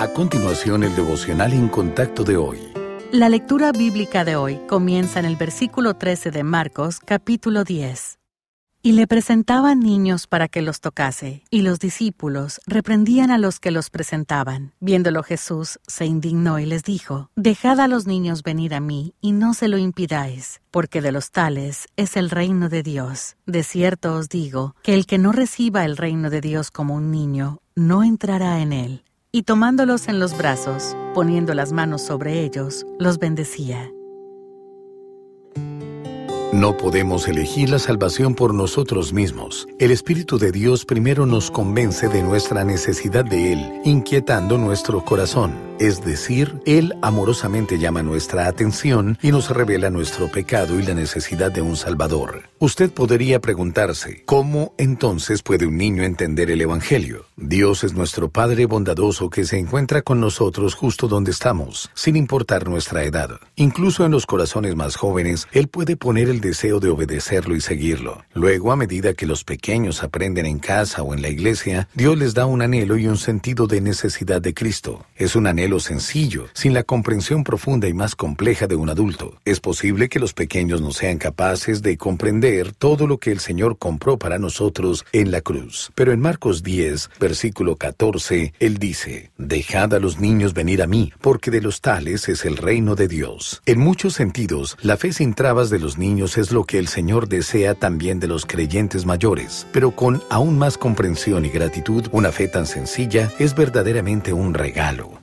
A continuación, el devocional en contacto de hoy. La lectura bíblica de hoy comienza en el versículo 13 de Marcos, capítulo 10. Y le presentaban niños para que los tocase, y los discípulos reprendían a los que los presentaban. Viéndolo Jesús, se indignó y les dijo, Dejad a los niños venir a mí, y no se lo impidáis, porque de los tales es el reino de Dios. De cierto os digo, que el que no reciba el reino de Dios como un niño, no entrará en él y tomándolos en los brazos, poniendo las manos sobre ellos, los bendecía. No podemos elegir la salvación por nosotros mismos. El Espíritu de Dios primero nos convence de nuestra necesidad de Él, inquietando nuestro corazón. Es decir, Él amorosamente llama nuestra atención y nos revela nuestro pecado y la necesidad de un Salvador. Usted podría preguntarse, ¿cómo entonces puede un niño entender el Evangelio? Dios es nuestro Padre bondadoso que se encuentra con nosotros justo donde estamos, sin importar nuestra edad. Incluso en los corazones más jóvenes, Él puede poner el deseo de obedecerlo y seguirlo. Luego, a medida que los pequeños aprenden en casa o en la iglesia, Dios les da un anhelo y un sentido de necesidad de Cristo. Es un anhelo sencillo, sin la comprensión profunda y más compleja de un adulto. Es posible que los pequeños no sean capaces de comprender todo lo que el Señor compró para nosotros en la cruz. Pero en Marcos 10, versículo 14, Él dice, Dejad a los niños venir a mí, porque de los tales es el reino de Dios. En muchos sentidos, la fe sin trabas de los niños es lo que el Señor desea también de los creyentes mayores, pero con aún más comprensión y gratitud, una fe tan sencilla es verdaderamente un regalo.